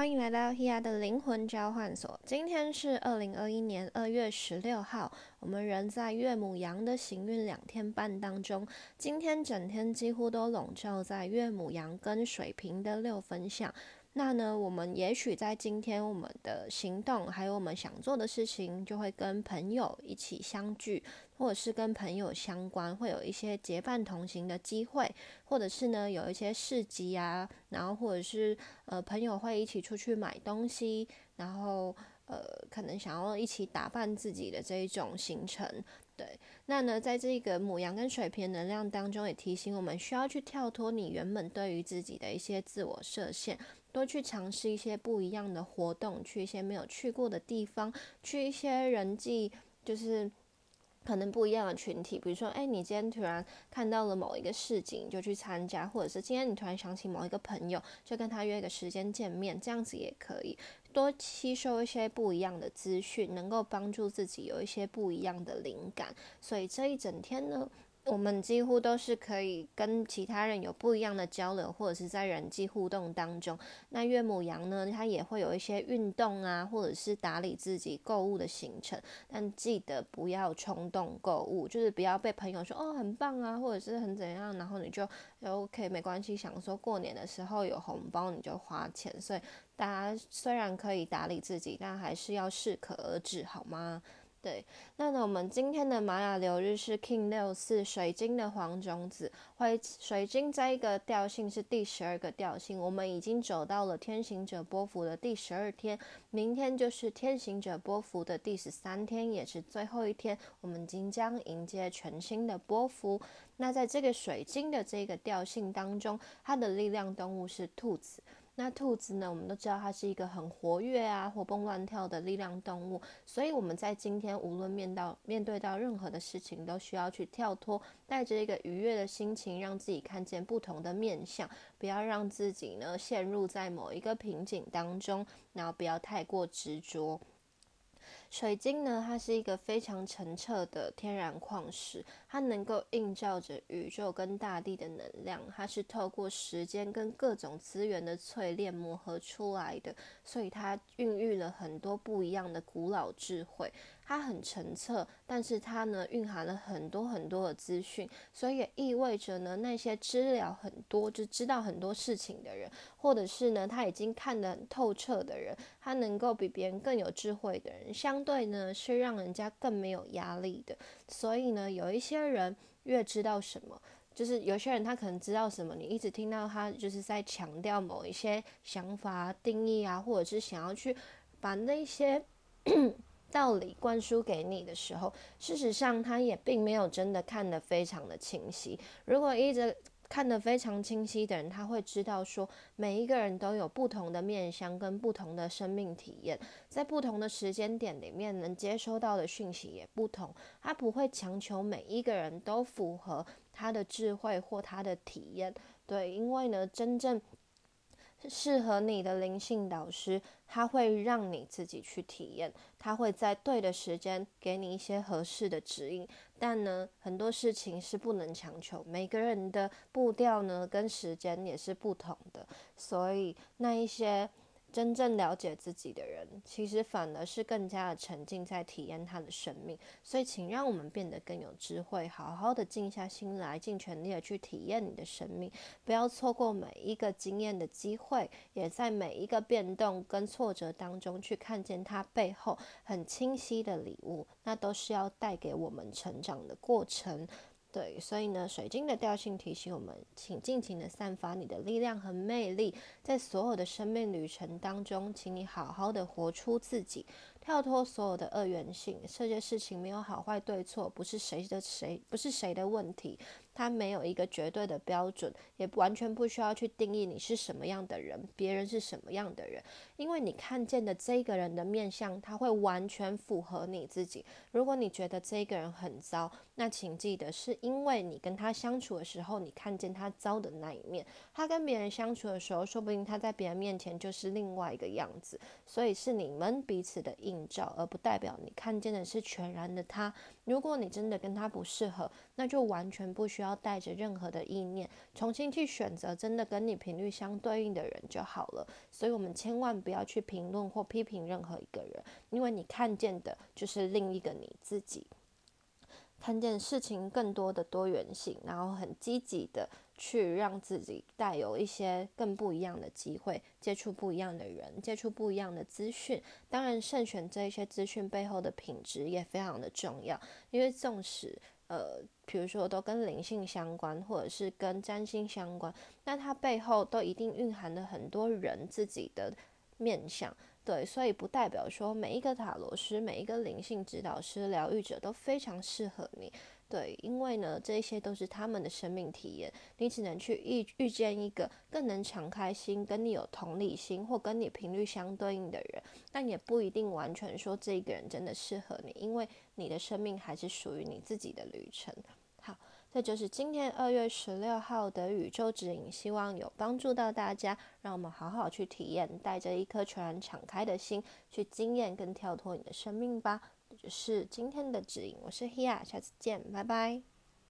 欢迎来到 Hia 的灵魂交换所。今天是二零二一年二月十六号，我们人在月母羊的行运两天半当中，今天整天几乎都笼罩在月母羊跟水瓶的六分相。那呢，我们也许在今天，我们的行动还有我们想做的事情，就会跟朋友一起相聚，或者是跟朋友相关，会有一些结伴同行的机会，或者是呢有一些市集啊，然后或者是呃朋友会一起出去买东西，然后呃可能想要一起打扮自己的这一种行程。对，那呢，在这个母羊跟水瓶能量当中，也提醒我们需要去跳脱你原本对于自己的一些自我设限，多去尝试一些不一样的活动，去一些没有去过的地方，去一些人际，就是可能不一样的群体。比如说，哎，你今天突然看到了某一个市景，就去参加；或者是今天你突然想起某一个朋友，就跟他约一个时间见面，这样子也可以。多吸收一些不一样的资讯，能够帮助自己有一些不一样的灵感。所以这一整天呢。我们几乎都是可以跟其他人有不一样的交流，或者是在人际互动当中。那岳母羊呢，它也会有一些运动啊，或者是打理自己购物的行程。但记得不要冲动购物，就是不要被朋友说哦很棒啊，或者是很怎样，然后你就 OK 没关系，想说过年的时候有红包你就花钱。所以大家虽然可以打理自己，但还是要适可而止，好吗？对，那呢，我们今天的玛雅流日是 King 六四水晶的黄种子，会水晶这一个调性是第十二个调性，我们已经走到了天行者波幅的第十二天，明天就是天行者波幅的第十三天，也是最后一天，我们即将迎接全新的波幅。那在这个水晶的这个调性当中，它的力量动物是兔子。那兔子呢？我们都知道它是一个很活跃啊、活蹦乱跳的力量动物，所以我们在今天无论面到面对到任何的事情，都需要去跳脱，带着一个愉悦的心情，让自己看见不同的面相，不要让自己呢陷入在某一个瓶颈当中，然后不要太过执着。水晶呢，它是一个非常澄澈的天然矿石，它能够映照着宇宙跟大地的能量，它是透过时间跟各种资源的淬炼磨合出来的，所以它孕育了很多不一样的古老智慧。它很澄澈，但是它呢蕴含了很多很多的资讯，所以也意味着呢那些知了很多，就知道很多事情的人，或者是呢他已经看得很透彻的人，他能够比别人更有智慧的人，相对呢是让人家更没有压力的。所以呢，有一些人越知道什么，就是有些人他可能知道什么，你一直听到他就是在强调某一些想法、定义啊，或者是想要去把那些。道理灌输给你的时候，事实上他也并没有真的看得非常的清晰。如果一直看得非常清晰的人，他会知道说，每一个人都有不同的面相跟不同的生命体验，在不同的时间点里面能接收到的讯息也不同。他不会强求每一个人都符合他的智慧或他的体验，对，因为呢，真正。适合你的灵性导师，他会让你自己去体验，他会在对的时间给你一些合适的指引。但呢，很多事情是不能强求，每个人的步调呢跟时间也是不同的，所以那一些。真正了解自己的人，其实反而是更加的沉浸在体验他的生命。所以，请让我们变得更有智慧，好好的静下心来，尽全力的去体验你的生命，不要错过每一个经验的机会，也在每一个变动跟挫折当中去看见它背后很清晰的礼物，那都是要带给我们成长的过程。对，所以呢，水晶的调性提醒我们，请尽情的散发你的力量和魅力，在所有的生命旅程当中，请你好好的活出自己。跳脱所有的二元性，这些事情没有好坏对错，不是谁的谁，不是谁的问题，它没有一个绝对的标准，也完全不需要去定义你是什么样的人，别人是什么样的人，因为你看见的这个人的面相，他会完全符合你自己。如果你觉得这个人很糟，那请记得，是因为你跟他相处的时候，你看见他糟的那一面。他跟别人相处的时候，说不。定他在别人面前就是另外一个样子，所以是你们彼此的映照，而不代表你看见的是全然的他。如果你真的跟他不适合，那就完全不需要带着任何的意念，重新去选择真的跟你频率相对应的人就好了。所以，我们千万不要去评论或批评任何一个人，因为你看见的就是另一个你自己。看见事情更多的多元性，然后很积极的去让自己带有一些更不一样的机会，接触不一样的人，接触不一样的资讯。当然，慎选这一些资讯背后的品质也非常的重要，因为纵使呃，比如说都跟灵性相关，或者是跟占星相关，那它背后都一定蕴含了很多人自己的面相。对，所以不代表说每一个塔罗师、每一个灵性指导师、疗愈者都非常适合你。对，因为呢，这些都是他们的生命体验，你只能去遇遇见一个更能敞开心、跟你有同理心或跟你频率相对应的人，但也不一定完全说这个人真的适合你，因为你的生命还是属于你自己的旅程。这就是今天二月十六号的宇宙指引，希望有帮助到大家。让我们好好去体验，带着一颗全然敞开的心去惊艳跟跳脱你的生命吧。这就是今天的指引，我是 Hia，下次见，拜拜。